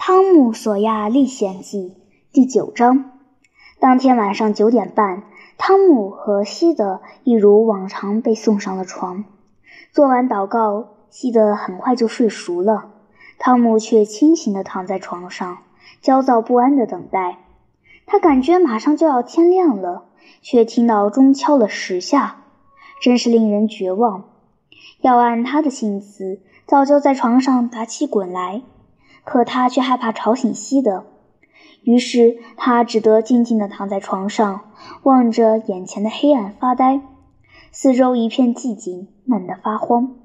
《汤姆·索亚历险记》第九章。当天晚上九点半，汤姆和西德一如往常被送上了床。做完祷告，西德很快就睡熟了，汤姆却清醒地躺在床上，焦躁不安地等待。他感觉马上就要天亮了，却听到钟敲了十下，真是令人绝望。要按他的性子，早就在床上打起滚来。可他却害怕吵醒西德，于是他只得静静地躺在床上，望着眼前的黑暗发呆。四周一片寂静，闷得发慌。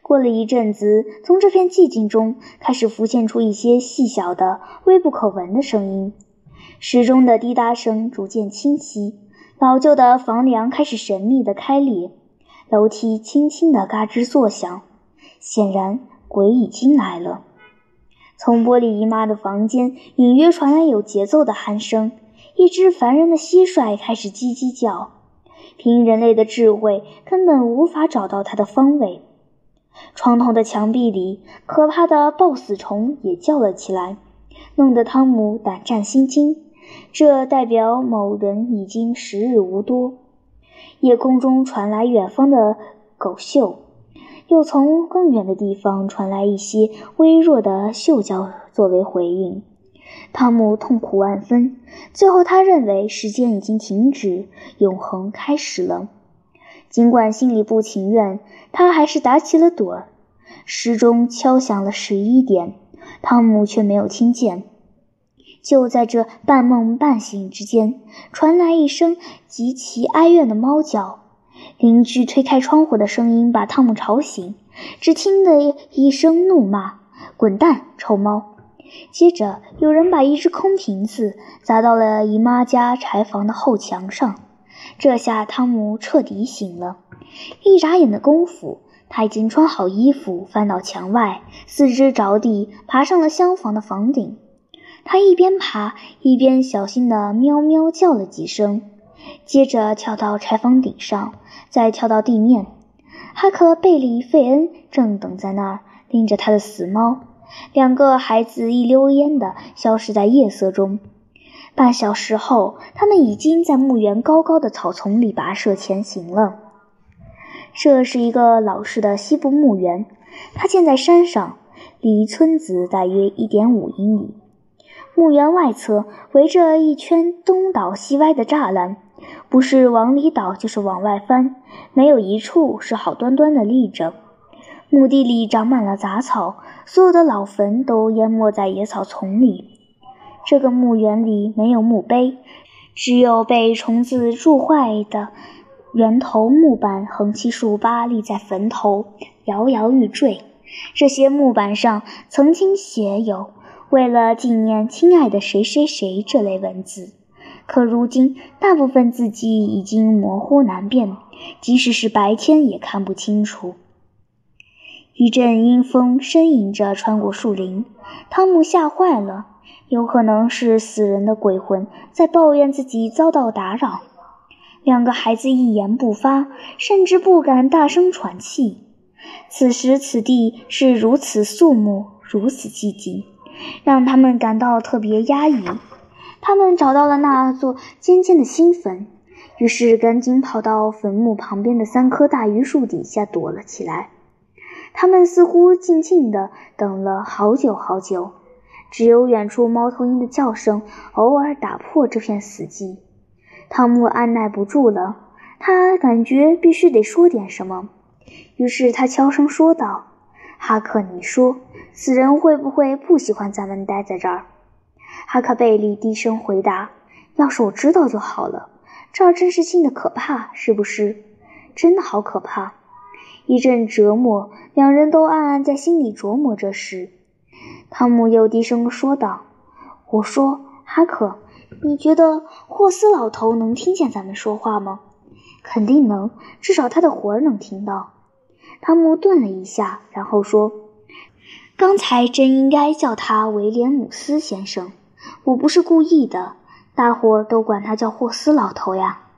过了一阵子，从这片寂静中开始浮现出一些细小的、微不可闻的声音，时钟的滴答声逐渐清晰，老旧的房梁开始神秘地开裂，楼梯轻轻地嘎吱作响。显然，鬼已经来了。从玻璃姨妈的房间隐约传来有节奏的鼾声，一只烦人的蟋蟀开始叽叽叫。凭人类的智慧，根本无法找到它的方位。床头的墙壁里，可怕的抱死虫也叫了起来，弄得汤姆胆战心惊。这代表某人已经时日无多。夜空中传来远方的狗嗅。又从更远的地方传来一些微弱的嗅叫作为回应，汤姆痛苦万分。最后，他认为时间已经停止，永恒开始了。尽管心里不情愿，他还是打起了盹儿。时钟敲响了十一点，汤姆却没有听见。就在这半梦半醒之间，传来一声极其哀怨的猫叫。邻居推开窗户的声音把汤姆吵醒，只听得一声怒骂：“滚蛋，臭猫！”接着有人把一只空瓶子砸到了姨妈家柴房的后墙上。这下汤姆彻底醒了。一眨眼的功夫，他已经穿好衣服，翻到墙外，四肢着地，爬上了厢房的房顶。他一边爬一边小心地喵喵叫了几声。接着跳到柴房顶上，再跳到地面。哈克、贝利、费恩正等在那儿，盯着他的死猫。两个孩子一溜烟地消失在夜色中。半小时后，他们已经在墓园高高的草丛里跋涉前行了。这是一个老式的西部墓园，它建在山上，离村子大约一点五英里。墓园外侧围着一圈东倒西歪的栅栏。不是往里倒，就是往外翻，没有一处是好端端的立着。墓地里长满了杂草，所有的老坟都淹没在野草丛里。这个墓园里没有墓碑，只有被虫子蛀坏的圆头木板横七竖八立在坟头，摇摇欲坠。这些木板上曾经写有“为了纪念亲爱的谁谁谁”这类文字。可如今，大部分字迹已经模糊难辨，即使是白天也看不清楚。一阵阴风呻吟着穿过树林，汤姆吓坏了，有可能是死人的鬼魂在抱怨自己遭到打扰。两个孩子一言不发，甚至不敢大声喘气。此时此地是如此肃穆，如此寂静，让他们感到特别压抑。他们找到了那座尖尖的新坟，于是赶紧跑到坟墓旁边的三棵大榆树底下躲了起来。他们似乎静静地等了好久好久，只有远处猫头鹰的叫声偶尔打破这片死寂。汤姆按耐不住了，他感觉必须得说点什么，于是他悄声说道：“哈克，你说，死人会不会不喜欢咱们待在这儿？”哈克贝利低声回答：“要是我知道就好了。这儿真是静的可怕，是不是？真的好可怕！”一阵折磨，两人都暗暗在心里琢磨着。时。汤姆又低声说道：“我说，哈克，你觉得霍斯老头能听见咱们说话吗？”“肯定能，至少他的魂儿能听到。”汤姆顿了一下，然后说：“刚才真应该叫他威廉姆斯先生。”我不是故意的，大伙儿都管他叫霍斯老头呀。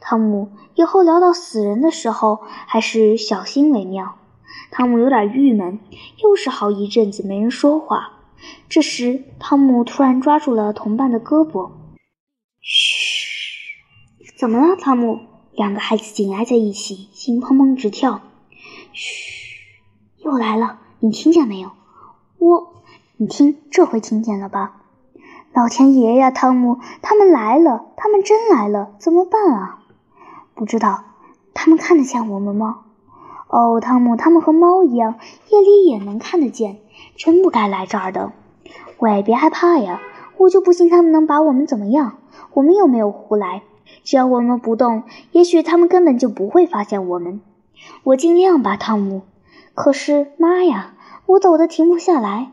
汤姆，以后聊到死人的时候，还是小心为妙。汤姆有点郁闷，又是好一阵子没人说话。这时，汤姆突然抓住了同伴的胳膊。“嘘，怎么了，汤姆？”两个孩子紧挨在一起，心砰砰直跳。“嘘，又来了，你听见没有？”“我，你听，这回听见了吧？”“老天爷呀，汤姆，他们来了，他们真来了，怎么办啊？”“不知道，他们看得见我们吗？”“哦，汤姆，他们和猫一样，夜里也能看得见，真不该来这儿的。”喂，别害怕呀！我就不信他们能把我们怎么样。我们又没有胡来，只要我们不动，也许他们根本就不会发现我们。我尽量吧，汤姆。可是，妈呀，我抖得停不下来！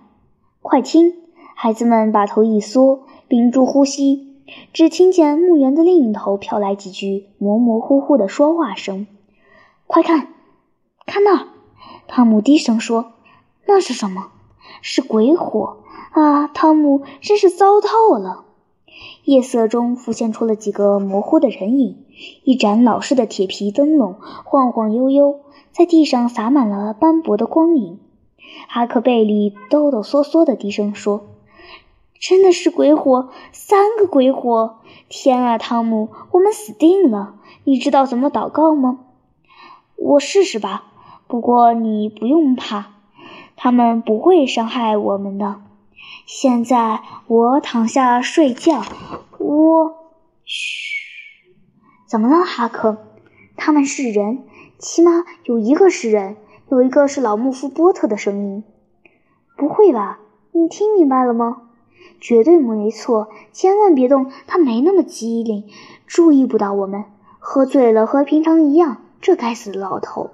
快听，孩子们把头一缩，屏住呼吸，只听见墓园的另一头飘来几句模模糊糊的说话声。快看，看那！汤姆低声说：“那是什么？是鬼火。”啊，汤姆真是糟透了！夜色中浮现出了几个模糊的人影，一盏老式的铁皮灯笼晃晃悠悠，在地上洒满了斑驳的光影。哈克贝利哆哆嗦嗦地低声说：“真的是鬼火，三个鬼火！天啊，汤姆，我们死定了！你知道怎么祷告吗？我试试吧。不过你不用怕，他们不会伤害我们的。”现在我躺下睡觉，我嘘，怎么了，哈克？他们是人，起码有一个是人，有一个是老牧夫波特的声音。不会吧？你听明白了吗？绝对没错，千万别动，他没那么机灵，注意不到我们。喝醉了，和平常一样。这该死的老头。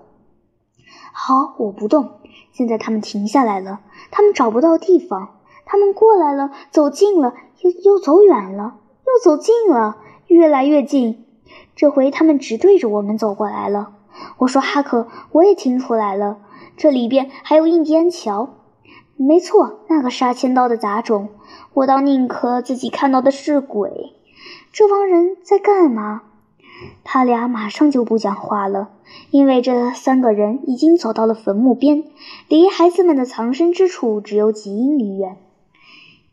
好，我不动。现在他们停下来了，他们找不到地方。他们过来了，走近了，又又走远了，又走近了，越来越近。这回他们直对着我们走过来了。我说：“哈克，我也听出来了，这里边还有印第安桥。没错，那个杀千刀的杂种。我倒宁可自己看到的是鬼。这帮人在干嘛？”他俩马上就不讲话了，因为这三个人已经走到了坟墓边，离孩子们的藏身之处只有几英里远。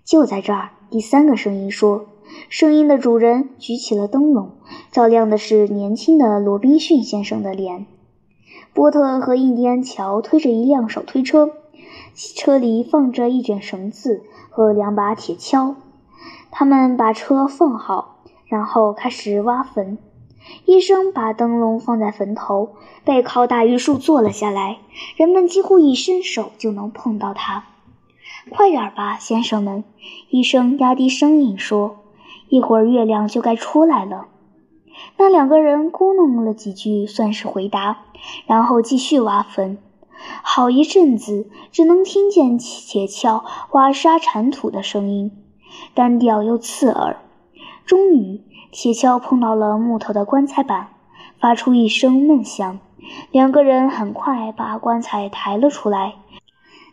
就在这儿，第三个声音说：“声音的主人举起了灯笼，照亮的是年轻的罗宾逊先生的脸。波特和印第安乔推着一辆手推车，车里放着一卷绳子和两把铁锹。他们把车放好，然后开始挖坟。医生把灯笼放在坟头，背靠大榆树坐了下来，人们几乎一伸手就能碰到他。”快点吧，先生们！医生压低声音说：“一会儿月亮就该出来了。”那两个人咕哝了几句，算是回答，然后继续挖坟。好一阵子，只能听见铁锹挖沙铲土的声音，单调又刺耳。终于，铁锹碰到了木头的棺材板，发出一声闷响。两个人很快把棺材抬了出来。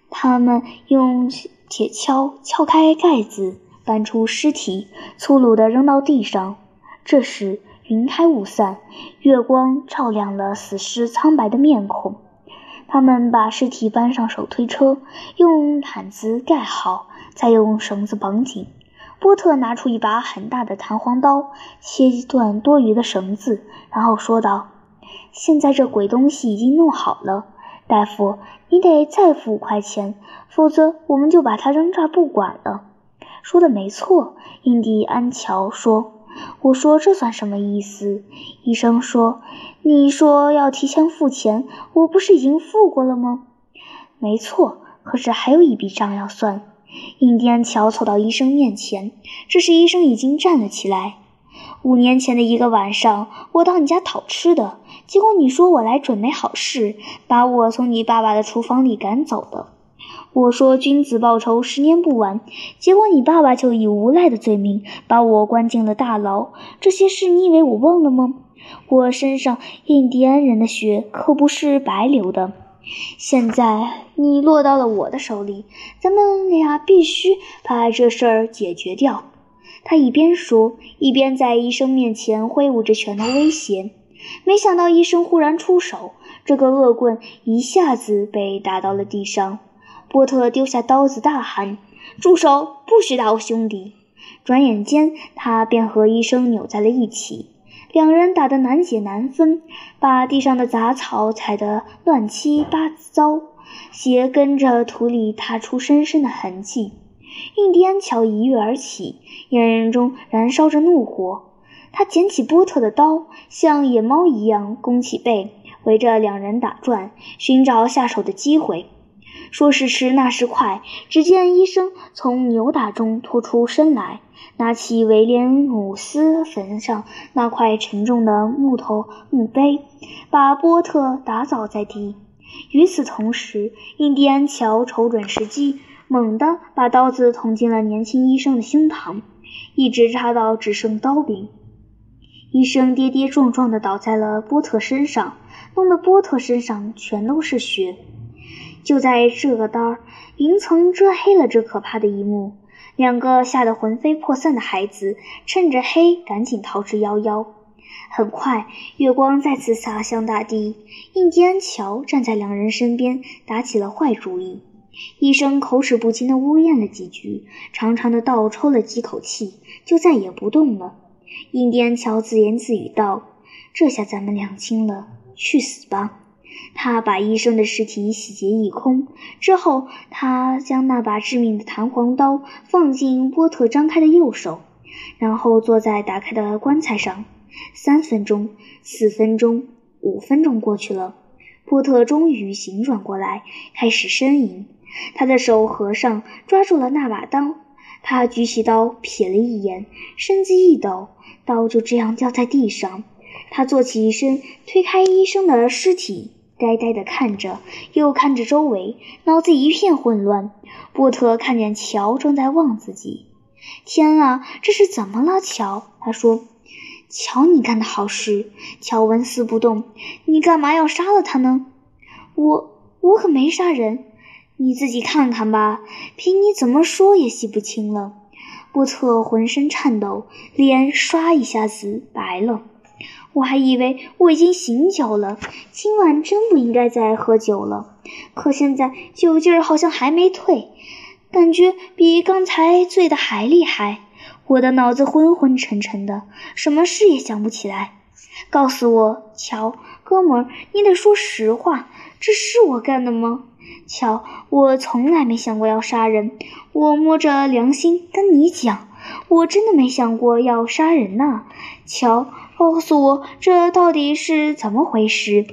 他们用铁锹撬开盖子，搬出尸体，粗鲁地扔到地上。这时，云开雾散，月光照亮了死尸苍白的面孔。他们把尸体搬上手推车，用毯子盖好，再用绳子绑紧。波特拿出一把很大的弹簧刀，切断多余的绳子，然后说道：“现在这鬼东西已经弄好了。”大夫，你得再付五块钱，否则我们就把它扔这儿不管了。说的没错，印第安乔说。我说这算什么意思？医生说，你说要提前付钱，我不是已经付过了吗？没错，可是还有一笔账要算。印第安乔凑到医生面前，这时医生已经站了起来。五年前的一个晚上，我到你家讨吃的。结果你说我来准没好事，把我从你爸爸的厨房里赶走的。我说君子报仇，十年不晚。结果你爸爸就以无赖的罪名把我关进了大牢。这些事你以为我忘了吗？我身上印第安人的血可不是白流的。现在你落到了我的手里，咱们俩必须把这事儿解决掉。他一边说，一边在医生面前挥舞着拳头威胁。没想到医生忽然出手，这个恶棍一下子被打到了地上。波特丢下刀子，大喊：“住手！不许打我兄弟！”转眼间，他便和医生扭在了一起，两人打得难解难分，把地上的杂草踩得乱七八糟，鞋跟着土里踏出深深的痕迹。印第安乔一跃而起，眼中燃烧着怒火。他捡起波特的刀，像野猫一样弓起背，围着两人打转，寻找下手的机会。说时迟，那时快，只见医生从扭打中脱出身来。拿起威廉姆斯坟上那块沉重的木头墓碑，把波特打倒在地。与此同时，印第安乔瞅准时机，猛地把刀子捅进了年轻医生的胸膛，一直插到只剩刀柄。医生跌跌撞撞地倒在了波特身上，弄得波特身上全都是血。就在这个当儿，云层遮黑了这可怕的一幕。两个吓得魂飞魄散的孩子趁着黑赶紧逃之夭夭。很快，月光再次洒向大地。印第安乔站在两人身边，打起了坏主意。医生口齿不清地呜咽了几句，长长的倒抽了几口气，就再也不动了。印第安乔自言自语道：“这下咱们两清了，去死吧！”他把医生的尸体洗劫一空之后，他将那把致命的弹簧刀放进波特张开的右手，然后坐在打开的棺材上。三分钟、四分钟、五分钟过去了，波特终于醒转过来，开始呻吟。他的手合上，抓住了那把刀。他举起刀，瞥了一眼，身子一抖，刀就这样掉在地上。他坐起身，推开医生的尸体。呆呆地看着，又看着周围，脑子一片混乱。波特看见乔正在望自己，天啊，这是怎么了？乔，他说：“瞧，你干的好事。”乔纹丝不动。你干嘛要杀了他呢？我，我可没杀人。你自己看看吧，凭你怎么说也洗不清了。波特浑身颤抖，脸唰一下子白了。我还以为我已经醒酒了，今晚真不应该再喝酒了。可现在酒劲儿好像还没退，感觉比刚才醉的还厉害。我的脑子昏昏沉沉的，什么事也想不起来。告诉我，乔，哥们儿，你得说实话，这是我干的吗？乔，我从来没想过要杀人。我摸着良心跟你讲，我真的没想过要杀人呐，乔。告诉我，这到底是怎么回事？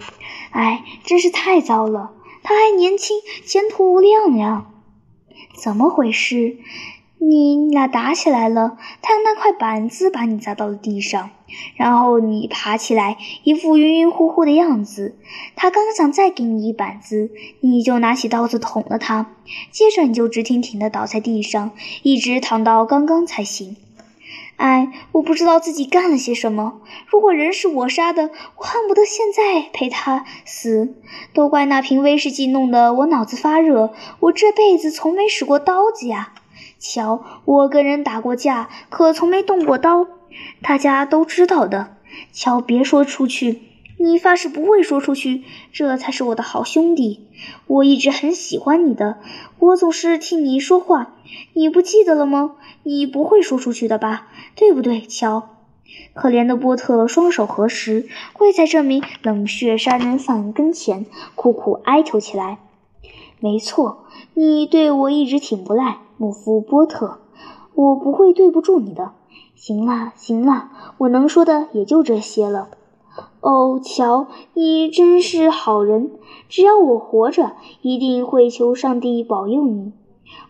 哎，真是太糟了！他还年轻，前途无量呀！怎么回事？你俩打起来了，他用那块板子把你砸到了地上，然后你爬起来，一副晕晕乎乎的样子。他刚想再给你一板子，你就拿起刀子捅了他，接着你就直挺挺的倒在地上，一直躺到刚刚才行。哎，我不知道自己干了些什么。如果人是我杀的，我恨不得现在陪他死。都怪那瓶威士忌弄得我脑子发热。我这辈子从没使过刀子呀。瞧，我跟人打过架，可从没动过刀。大家都知道的。瞧，别说出去。你发誓不会说出去，这才是我的好兄弟。我一直很喜欢你的，我总是替你说话，你不记得了吗？你不会说出去的吧？对不对，乔？可怜的波特双手合十，跪在这名冷血杀人犯跟前，苦苦哀求起来。没错，你对我一直挺不赖，穆夫波特，我不会对不住你的。行了，行了，我能说的也就这些了。哦，乔，你真是好人。只要我活着，一定会求上帝保佑你。”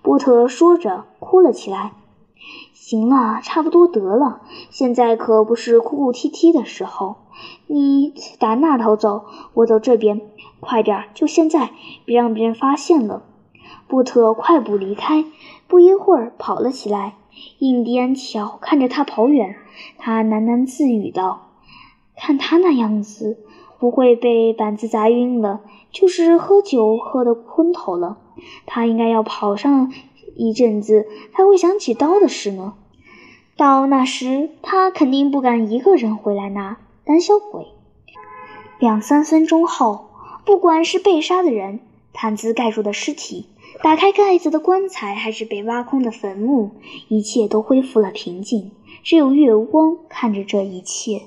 波特说着，哭了起来。“行了，差不多得了，现在可不是哭哭啼啼的时候。你打那头走，我走这边，快点，就现在，别让别人发现了。”波特快步离开，不一会儿跑了起来。印第安乔看着他跑远，他喃喃自语道。看他那样子，不会被板子砸晕了，就是喝酒喝得昏头了。他应该要跑上一阵子，才会想起刀的事呢。到那时，他肯定不敢一个人回来拿，胆小鬼。两三分钟后，不管是被杀的人、毯子盖住的尸体，打开盖子的棺材还是被挖空的坟墓，一切都恢复了平静。只有月光看着这一切。